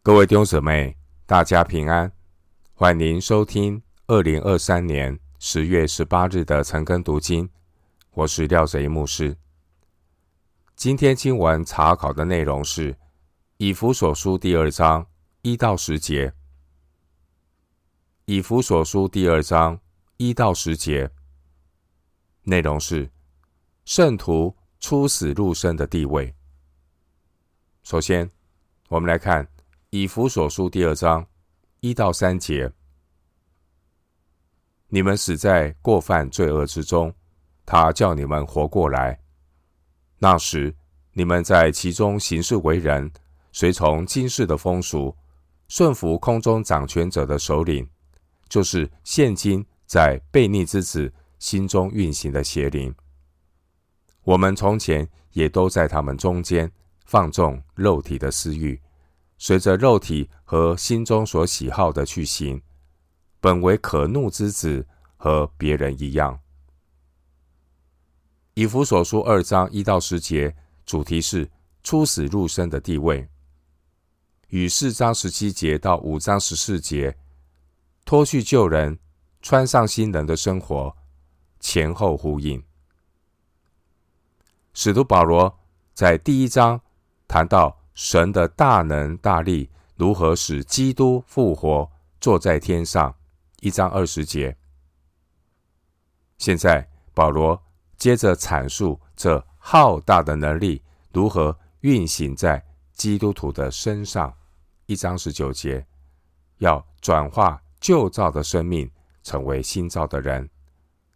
各位弟兄姊妹，大家平安！欢迎收听二零二三年十月十八日的晨更读经。我是廖泽一牧师。今天经文查考的内容是以弗所书第二章一到十节。以弗所书第二章一到十节内容是圣徒出死入生的地位。首先，我们来看。以弗所书第二章一到三节：你们死在过犯罪恶之中，他叫你们活过来。那时你们在其中行事为人，随从今世的风俗，顺服空中掌权者的首领，就是现今在悖逆之子心中运行的邪灵。我们从前也都在他们中间放纵肉体的私欲。随着肉体和心中所喜好的去行，本为可怒之子，和别人一样。以弗所书二章一到十节，主题是出死入生的地位，与四章十七节到五章十四节，脱去旧人，穿上新人的生活，前后呼应。使徒保罗在第一章谈到。神的大能大力如何使基督复活，坐在天上？一章二十节。现在保罗接着阐述这浩大的能力如何运行在基督徒的身上。一章十九节，要转化旧造的生命，成为新造的人，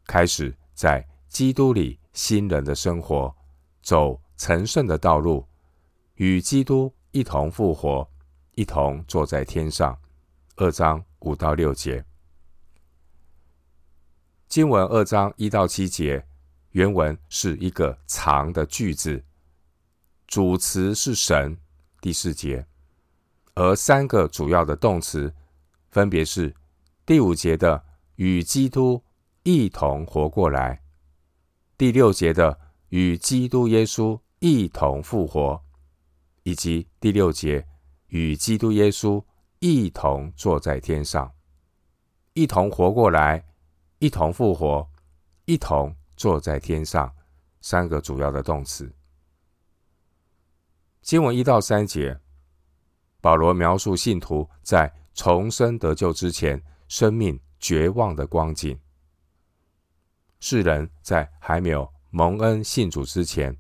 开始在基督里新人的生活，走成圣的道路。与基督一同复活，一同坐在天上。二章五到六节，经文二章一到七节，原文是一个长的句子，主词是神。第四节，而三个主要的动词分别是第五节的与基督一同活过来，第六节的与基督耶稣一同复活。以及第六节，与基督耶稣一同坐在天上，一同活过来，一同复活，一同坐在天上，三个主要的动词。经文一到三节，保罗描述信徒在重生得救之前，生命绝望的光景。世人在还没有蒙恩信主之前，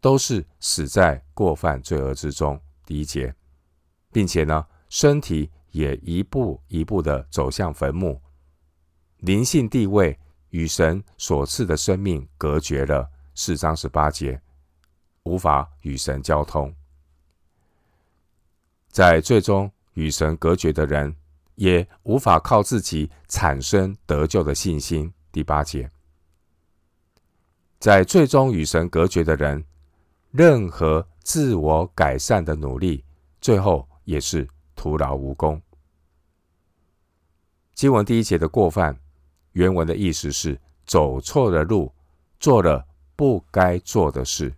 都是死在过犯罪恶之中，第一节，并且呢，身体也一步一步的走向坟墓，灵性地位与神所赐的生命隔绝了，四章十八节，无法与神交通，在最终与神隔绝的人，也无法靠自己产生得救的信心，第八节，在最终与神隔绝的人。任何自我改善的努力，最后也是徒劳无功。经文第一节的过犯，原文的意思是走错了路，做了不该做的事；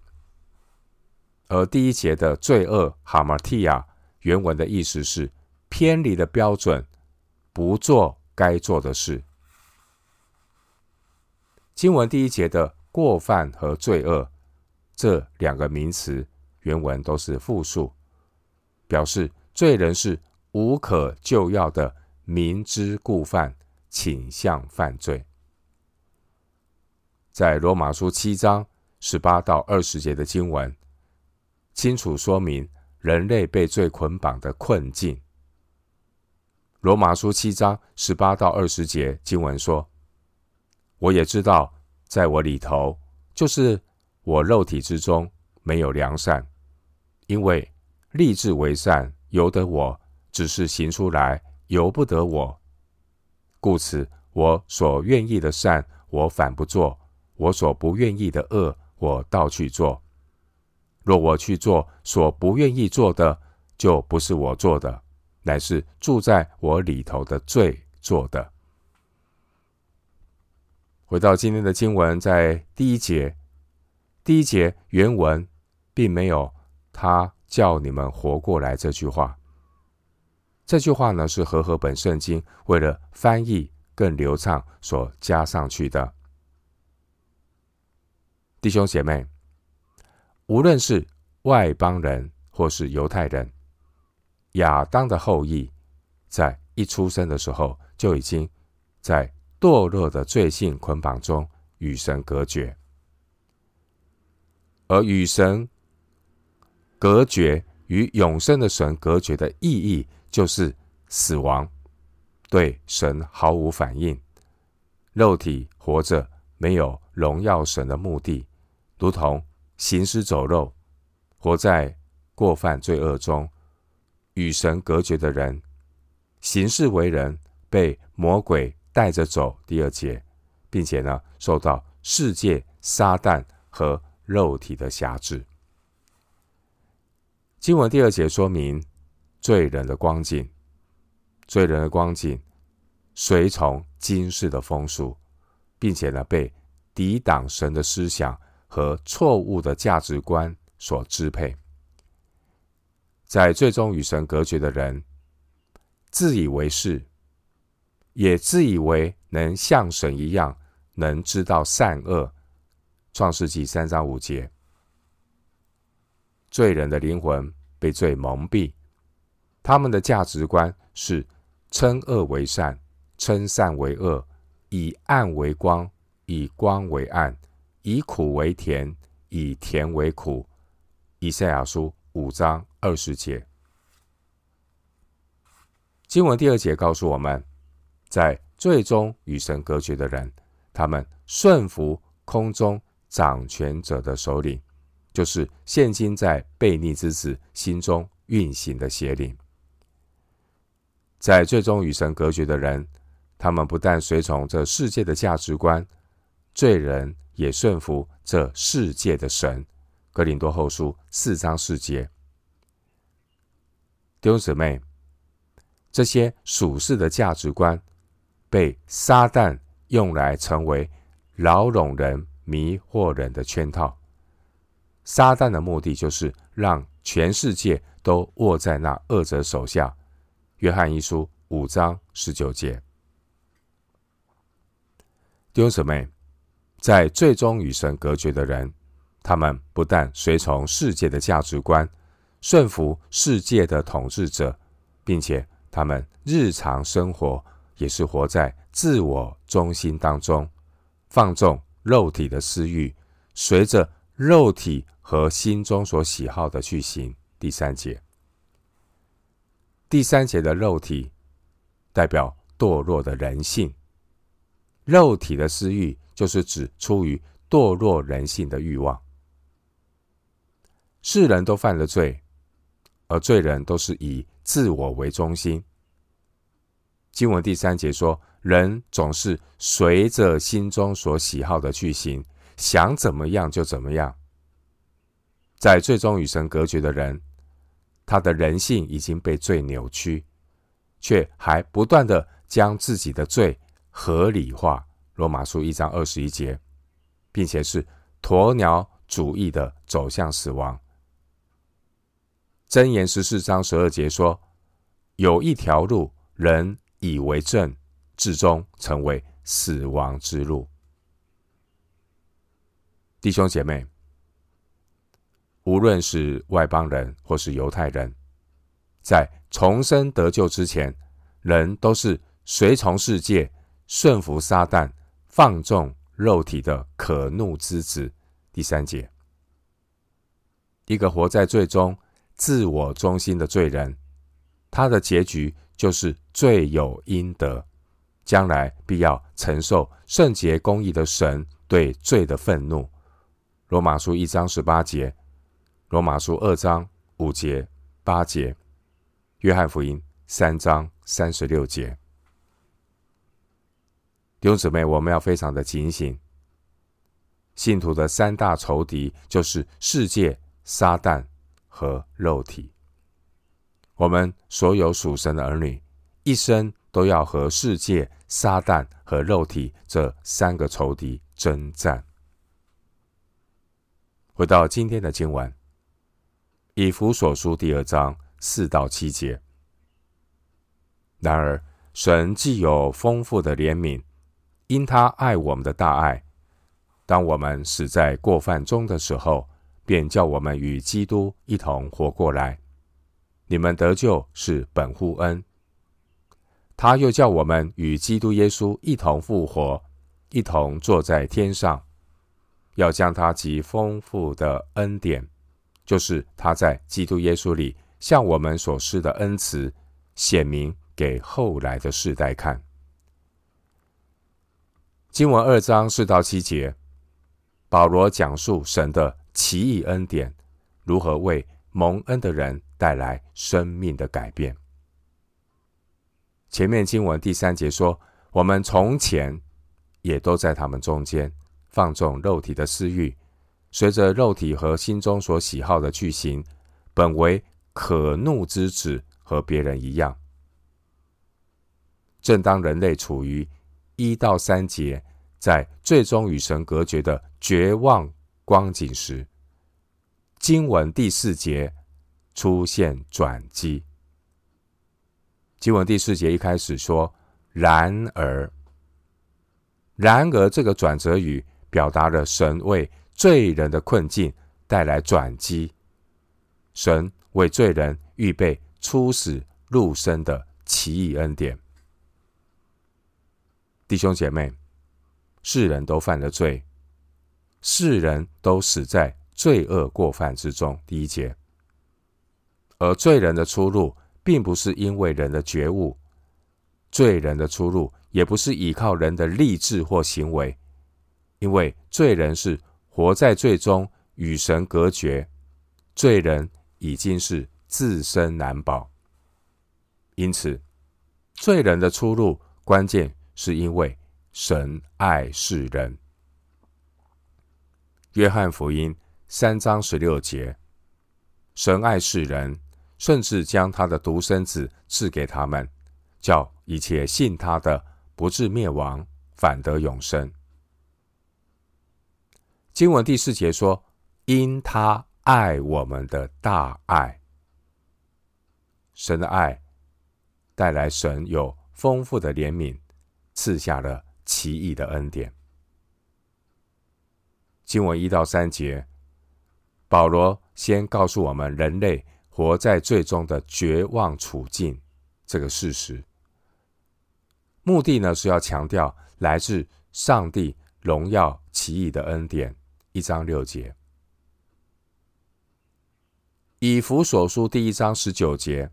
而第一节的罪恶哈马提亚，原文的意思是偏离了标准，不做该做的事。经文第一节的过犯和罪恶。这两个名词原文都是复数，表示罪人是无可救药的，明知故犯，倾向犯罪。在罗马书七章十八到二十节的经文，清楚说明人类被罪捆绑的困境。罗马书七章十八到二十节经文说：“我也知道，在我里头，就是。”我肉体之中没有良善，因为立志为善由得我，只是行出来由不得我。故此，我所愿意的善，我反不做；我所不愿意的恶，我倒去做。若我去做所不愿意做的，就不是我做的，乃是住在我里头的罪做的。回到今天的经文，在第一节。第一节原文并没有“他叫你们活过来”这句话，这句话呢，是和合本圣经为了翻译更流畅所加上去的。弟兄姐妹，无论是外邦人或是犹太人，亚当的后裔在一出生的时候就已经在堕落的罪性捆绑中与神隔绝，而与神隔绝与永生的神隔绝的意义。就是死亡，对神毫无反应，肉体活着没有荣耀神的目的，如同行尸走肉，活在过犯罪恶中，与神隔绝的人，行事为人被魔鬼带着走。第二节，并且呢，受到世界、撒旦和肉体的辖制。经文第二节说明。罪人的光景，罪人的光景，随从今世的风俗，并且呢，被抵挡神的思想和错误的价值观所支配，在最终与神隔绝的人，自以为是，也自以为能像神一样，能知道善恶。创世纪三章五节，罪人的灵魂被罪蒙蔽。他们的价值观是称恶为善，称善为恶，以暗为光，以光为暗，以苦为甜，以甜为苦。以赛亚书五章二十节。经文第二节告诉我们，在最终与神隔绝的人，他们顺服空中掌权者的首领，就是现今在悖逆之子心中运行的邪灵。在最终与神隔绝的人，他们不但随从这世界的价值观，罪人也顺服这世界的神。格林多后书四章四节，弟兄姊妹，这些属世的价值观被撒旦用来成为牢笼人、迷惑人的圈套。撒旦的目的就是让全世界都握在那恶者手下。约翰一书五章十九节，弟兄姊妹，在最终与神隔绝的人，他们不但随从世界的价值观，顺服世界的统治者，并且他们日常生活也是活在自我中心当中，放纵肉体的私欲，随着肉体和心中所喜好的去行。第三节。第三节的肉体代表堕落的人性，肉体的私欲就是指出于堕落人性的欲望。世人都犯了罪，而罪人都是以自我为中心。经文第三节说，人总是随着心中所喜好的去行，想怎么样就怎么样。在最终与神隔绝的人。他的人性已经被罪扭曲，却还不断地将自己的罪合理化。罗马书一章二十一节，并且是鸵鸟主义的走向死亡。箴言十四章十二节说：“有一条路，人以为正，至终成为死亡之路。”弟兄姐妹。无论是外邦人或是犹太人，在重生得救之前，人都是随从世界、顺服撒旦、放纵肉体的可怒之子。第三节，一个活在最终、自我中心的罪人，他的结局就是罪有应得，将来必要承受圣洁公义的神对罪的愤怒。罗马书一章十八节。罗马书二章五节、八节，约翰福音三章三十六节。弟兄姊妹，我们要非常的警醒。信徒的三大仇敌就是世界、撒旦和肉体。我们所有属神的儿女，一生都要和世界、撒旦和肉体这三个仇敌征战。回到今天的经文。以弗所书第二章四到七节，然而，神既有丰富的怜悯，因他爱我们的大爱，当我们死在过犯中的时候，便叫我们与基督一同活过来。你们得救是本乎恩。他又叫我们与基督耶稣一同复活，一同坐在天上，要将他极丰富的恩典，就是他在基督耶稣里向我们所施的恩慈，显明给后来的世代看。经文二章四到七节，保罗讲述神的奇异恩典，如何为蒙恩的人带来生命的改变。前面经文第三节说，我们从前也都在他们中间放纵肉体的私欲，随着肉体和心中所喜好的去行，本为可怒之子，和别人一样。正当人类处于一到三节在最终与神隔绝的绝望光景时，经文第四节出现转机。经文第四节一开始说：“然而，然而，这个转折语表达了神为罪人的困境带来转机，神为罪人预备出死入生的奇异恩典。”弟兄姐妹，世人都犯了罪，世人都死在罪恶过犯之中。第一节，而罪人的出路。并不是因为人的觉悟，罪人的出路也不是依靠人的立志或行为，因为罪人是活在罪中，与神隔绝，罪人已经是自身难保。因此，罪人的出路关键是因为神爱世人。约翰福音三章十六节，神爱世人。甚至将他的独生子赐给他们，叫一切信他的不至灭亡，反得永生。经文第四节说：“因他爱我们的大爱，神的爱带来神有丰富的怜悯，赐下了奇异的恩典。”经文一到三节，保罗先告诉我们人类。活在最终的绝望处境，这个事实，目的呢是要强调来自上帝荣耀奇异的恩典。一章六节，以弗所书第一章十九节，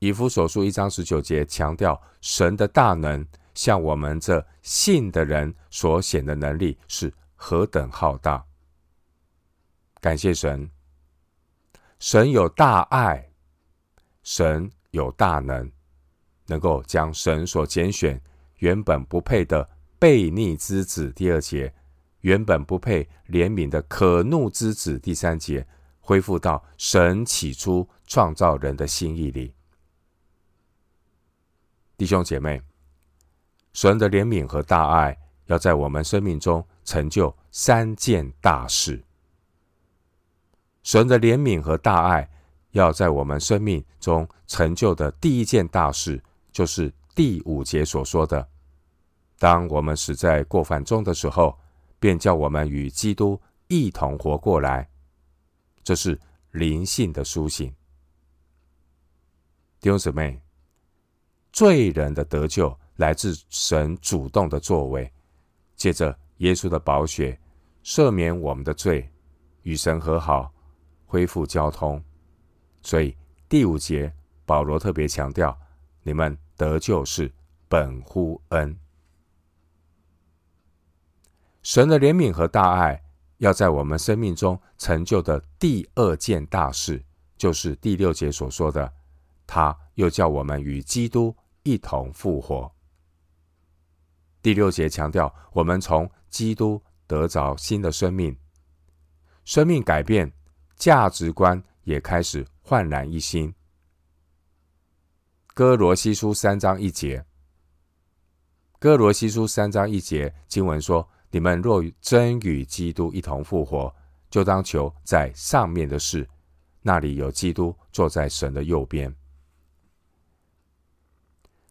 以弗所书一章十九节强调神的大能向我们这信的人所显的能力是何等浩大。感谢神。神有大爱，神有大能，能够将神所拣选原本不配的悖逆之子（第二节），原本不配怜悯的可怒之子（第三节），恢复到神起初创造人的心意里。弟兄姐妹，神的怜悯和大爱要在我们生命中成就三件大事。神的怜悯和大爱要在我们生命中成就的第一件大事，就是第五节所说的：当我们死在过犯中的时候，便叫我们与基督一同活过来。这是灵性的苏醒。弟兄姊妹，罪人的得救来自神主动的作为，借着耶稣的宝血赦免我们的罪，与神和好。恢复交通，所以第五节保罗特别强调：你们得救是本乎恩。神的怜悯和大爱要在我们生命中成就的第二件大事，就是第六节所说的，他又叫我们与基督一同复活。第六节强调，我们从基督得着新的生命，生命改变。价值观也开始焕然一新。哥罗西书三章一节，哥罗西书三章一节经文说：“你们若真与基督一同复活，就当求在上面的事，那里有基督坐在神的右边。”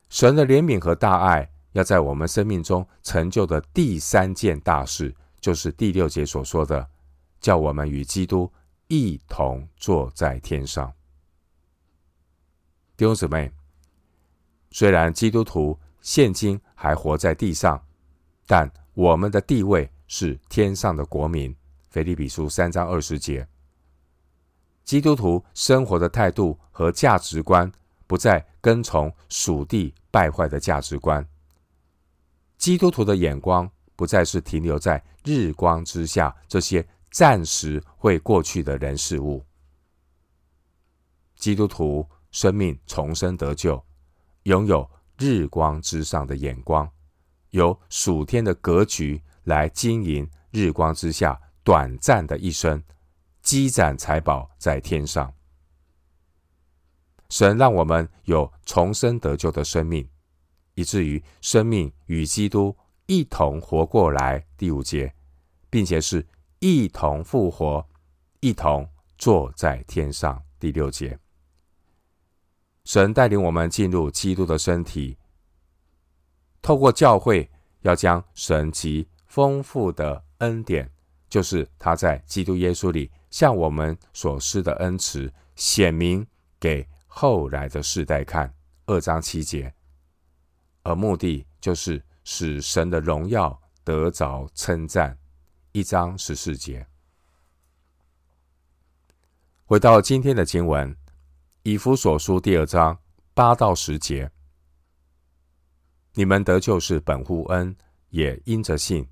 神的怜悯和大爱要在我们生命中成就的第三件大事，就是第六节所说的，叫我们与基督一同坐在天上。弟兄姊妹，虽然基督徒现今还活在地上，但我们的地位是天上的国民。腓立比书三章二十节，基督徒生活的态度和价值观不再跟从属地败坏的价值观。基督徒的眼光不再是停留在日光之下这些暂时会过去的人事物。基督徒。生命重生得救，拥有日光之上的眼光，有属天的格局来经营日光之下短暂的一生，积攒财宝在天上。神让我们有重生得救的生命，以至于生命与基督一同活过来。第五节，并且是一同复活，一同坐在天上。第六节。神带领我们进入基督的身体，透过教会，要将神极丰富的恩典，就是他在基督耶稣里向我们所施的恩慈，显明给后来的世代看。二章七节，而目的就是使神的荣耀得着称赞。一章十四节，回到今天的经文。以弗所书第二章八到十节，你们得救是本乎恩，也因着信。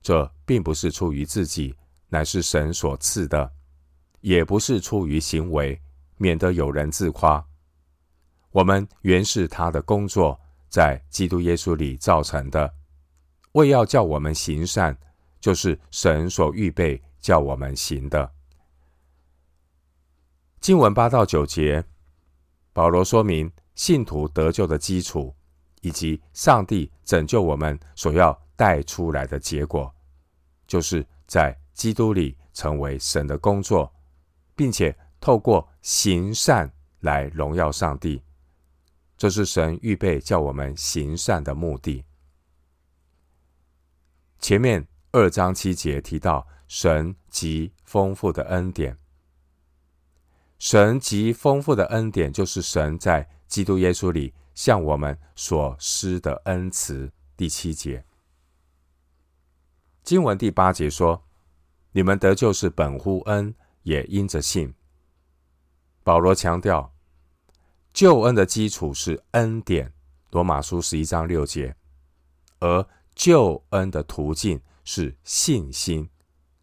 这并不是出于自己，乃是神所赐的；也不是出于行为，免得有人自夸。我们原是他的工作，在基督耶稣里造成的，为要叫我们行善，就是神所预备叫我们行的。经文八到九节，保罗说明信徒得救的基础，以及上帝拯救我们所要带出来的结果，就是在基督里成为神的工作，并且透过行善来荣耀上帝。这是神预备叫我们行善的目的。前面二章七节提到神极丰富的恩典。神极丰富的恩典，就是神在基督耶稣里向我们所施的恩慈。第七节，经文第八节说：“你们得救是本乎恩，也因着信。”保罗强调，救恩的基础是恩典。罗马书十一章六节，而救恩的途径是信心。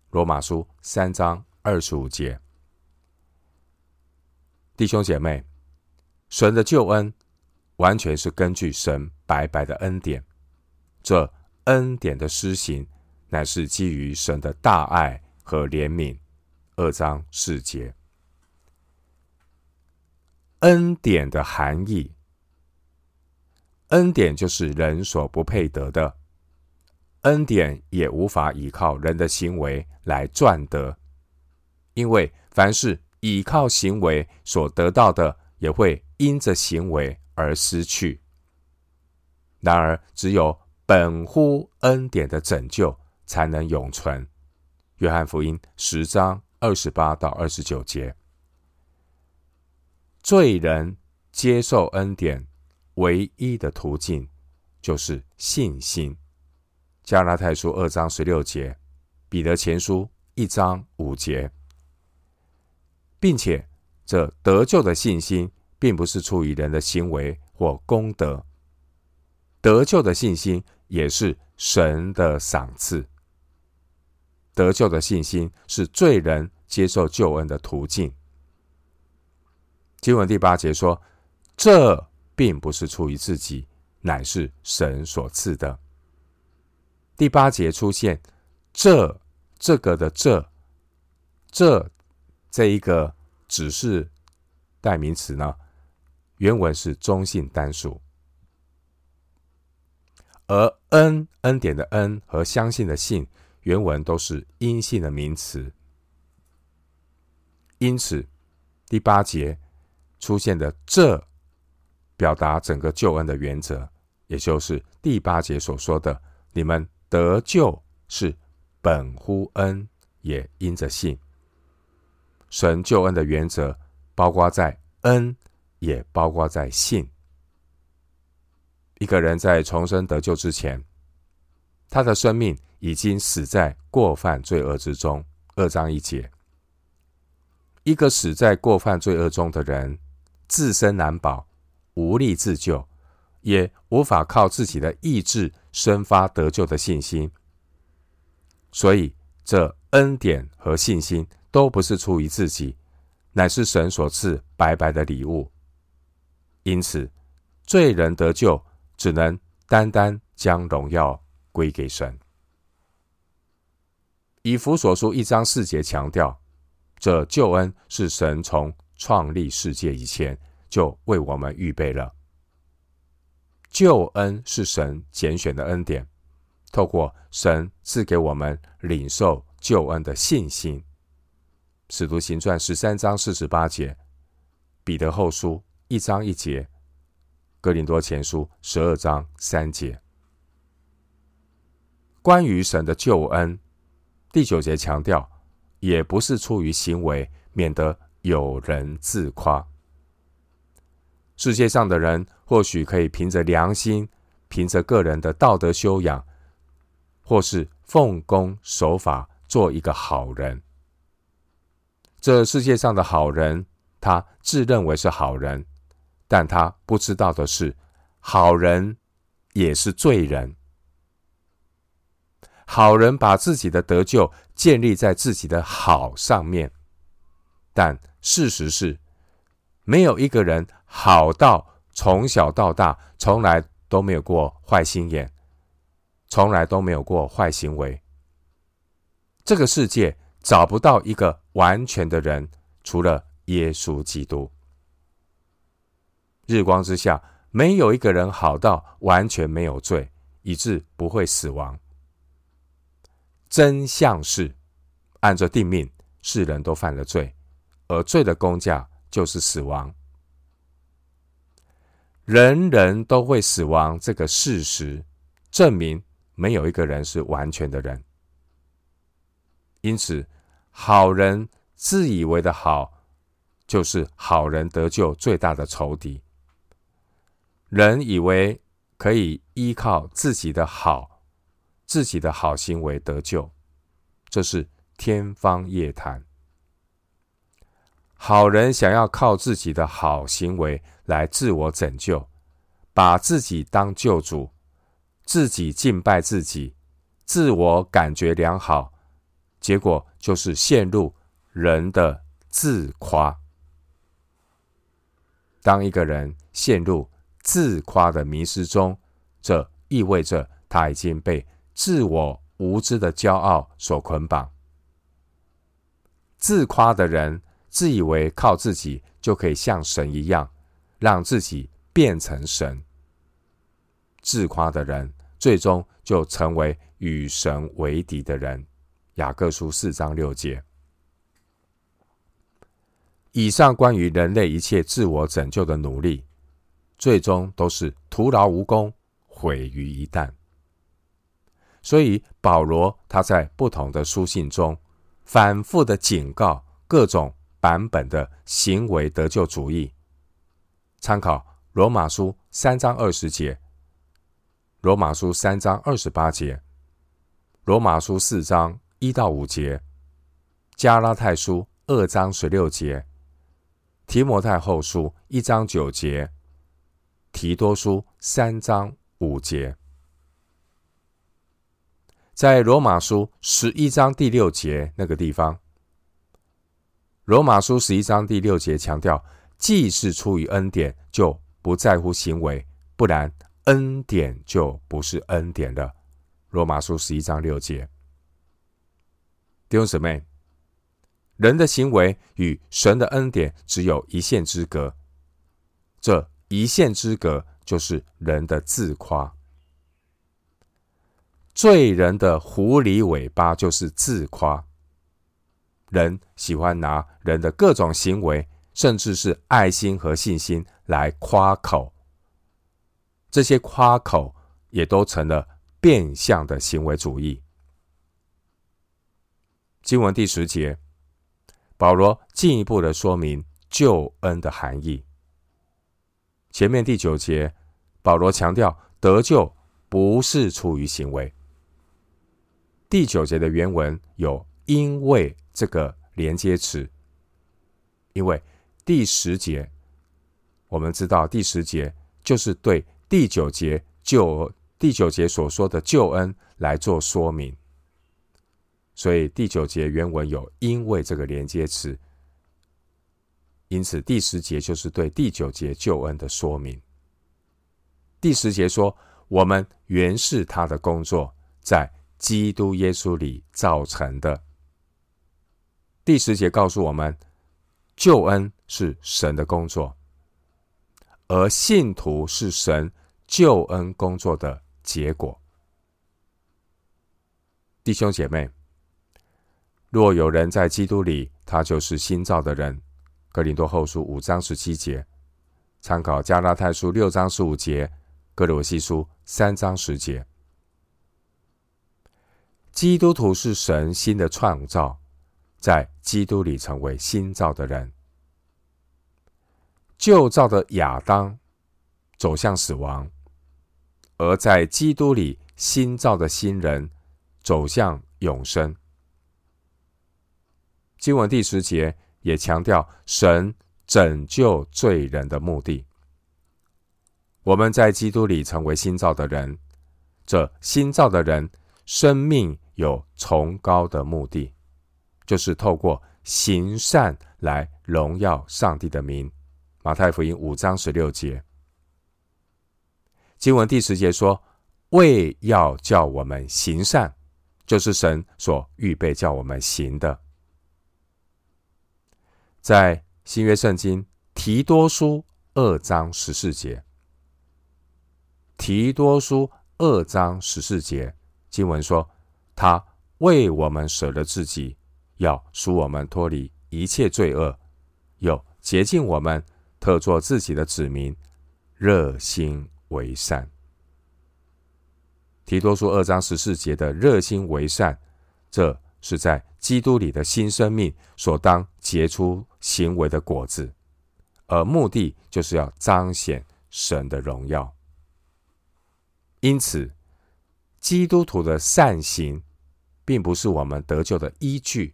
罗马书三章二十五节。弟兄姐妹，神的救恩完全是根据神白白的恩典。这恩典的施行，乃是基于神的大爱和怜悯。二章四节，恩典的含义，恩典就是人所不配得的，恩典也无法依靠人的行为来赚得，因为凡是。依靠行为所得到的，也会因着行为而失去。然而，只有本乎恩典的拯救，才能永存。约翰福音十章二十八到二十九节，罪人接受恩典唯一的途径，就是信心。加拉太书二章十六节，彼得前书一章五节。并且，这得救的信心，并不是出于人的行为或功德。得救的信心也是神的赏赐。得救的信心是罪人接受救恩的途径。经文第八节说：“这并不是出于自己，乃是神所赐的。”第八节出现“这”这个的“这”这。这一个指示代名词呢，原文是中性单数，而恩恩典的恩和相信的信，原文都是阴性的名词。因此，第八节出现的这表达整个救恩的原则，也就是第八节所说的：“你们得救是本乎恩，也因着信。”神救恩的原则包括在恩，也包括在信。一个人在重生得救之前，他的生命已经死在过犯罪恶之中。二章一节，一个死在过犯罪恶中的人，自身难保，无力自救，也无法靠自己的意志生发得救的信心。所以，这恩典和信心都不是出于自己，乃是神所赐白白的礼物。因此，罪人得救，只能单单将荣耀归给神。以弗所书一章四节强调，这救恩是神从创立世界以前就为我们预备了。救恩是神拣选的恩典，透过神赐给我们领受救恩的信心。使徒行传十三章四十八节，彼得后书一章一节。哥林多前书十二章三节，关于神的救恩，第九节强调，也不是出于行为，免得有人自夸。世界上的人或许可以凭着良心，凭着个人的道德修养，或是奉公守法，做一个好人。这世界上的好人，他自认为是好人。但他不知道的是，好人也是罪人。好人把自己的得救建立在自己的好上面，但事实是，没有一个人好到从小到大从来都没有过坏心眼，从来都没有过坏行为。这个世界找不到一个完全的人，除了耶稣基督。日光之下，没有一个人好到完全没有罪，以致不会死亡。真相是，按着定命，世人都犯了罪，而罪的工价就是死亡。人人都会死亡这个事实，证明没有一个人是完全的人。因此，好人自以为的好，就是好人得救最大的仇敌。人以为可以依靠自己的好、自己的好行为得救，这是天方夜谭。好人想要靠自己的好行为来自我拯救，把自己当救主，自己敬拜自己，自我感觉良好，结果就是陷入人的自夸。当一个人陷入自夸的迷失中，这意味着他已经被自我无知的骄傲所捆绑。自夸的人自以为靠自己就可以像神一样，让自己变成神。自夸的人最终就成为与神为敌的人。雅各书四章六节。以上关于人类一切自我拯救的努力。最终都是徒劳无功，毁于一旦。所以保罗他在不同的书信中，反复的警告各种版本的行为得救主义。参考罗马书三章二十节，罗马书三章二十八节，罗马书四章一到五节，加拉太书二章十六节，提摩太后书一章九节。提多书三章五节，在罗马书十一章第六节那个地方，罗马书十一章第六节强调，既是出于恩典，就不在乎行为，不然恩典就不是恩典了。罗马书十一章六节，弟兄姊妹，人的行为与神的恩典只有一线之隔，这。一线之隔，就是人的自夸。罪人的狐狸尾巴就是自夸。人喜欢拿人的各种行为，甚至是爱心和信心来夸口这些夸口也都成了变相的行为主义。经文第十节，保罗进一步的说明救恩的含义。前面第九节，保罗强调得救不是出于行为。第九节的原文有“因为”这个连接词，因为第十节，我们知道第十节就是对第九节救第九节所说的救恩来做说明，所以第九节原文有“因为”这个连接词。因此，第十节就是对第九节救恩的说明。第十节说：“我们原是他的工作，在基督耶稣里造成的。”第十节告诉我们，救恩是神的工作，而信徒是神救恩工作的结果。弟兄姐妹，若有人在基督里，他就是新造的人。哥林多后书五章十七节，参考加拉太书六章十五节，格罗西书三章十节。基督徒是神新的创造，在基督里成为新造的人。旧造的亚当走向死亡，而在基督里新造的新人走向永生。经文第十节。也强调神拯救罪人的目的。我们在基督里成为新造的人，这新造的人生命有崇高的目的，就是透过行善来荣耀上帝的名。马太福音五章十六节，经文第十节说：“为要叫我们行善，就是神所预备叫我们行的。”在新约圣经提多书二章十四节，提多书二章十四节经文说：“他为我们舍了自己，要赎我们脱离一切罪恶，又洁净我们，特作自己的子民，热心为善。”提多书二章十四节的热心为善，这是在基督里的新生命所当结出行为的果子，而目的就是要彰显神的荣耀。因此，基督徒的善行并不是我们得救的依据，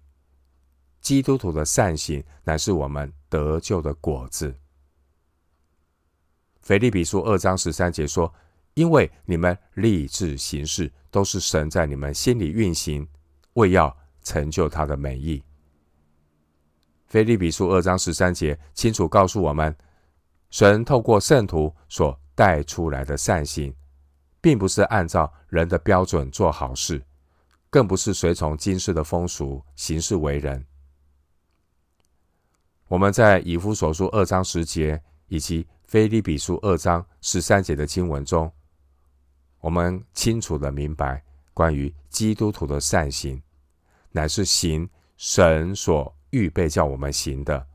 基督徒的善行乃是我们得救的果子。腓立比书二章十三节说：“因为你们立志行事，都是神在你们心里运行，为要。”成就他的美意。腓立比书二章十三节清楚告诉我们，神透过圣徒所带出来的善行，并不是按照人的标准做好事，更不是随从今世的风俗行事为人。我们在以弗所书二章十节以及腓立比书二章十三节的经文中，我们清楚的明白关于基督徒的善行。乃是行神所预备叫我们行的，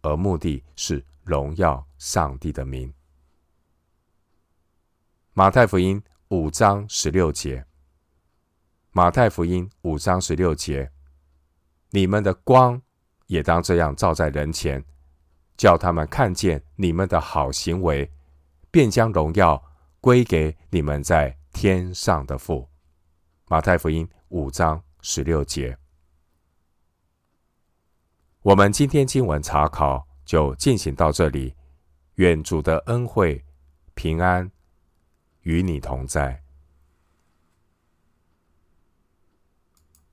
而目的是荣耀上帝的名。马太福音五章十六节，马太福音五章十六节，你们的光也当这样照在人前，叫他们看见你们的好行为，便将荣耀归给你们在天上的父。马太福音五章十六节。我们今天经文查考就进行到这里，愿主的恩惠平安与你同在。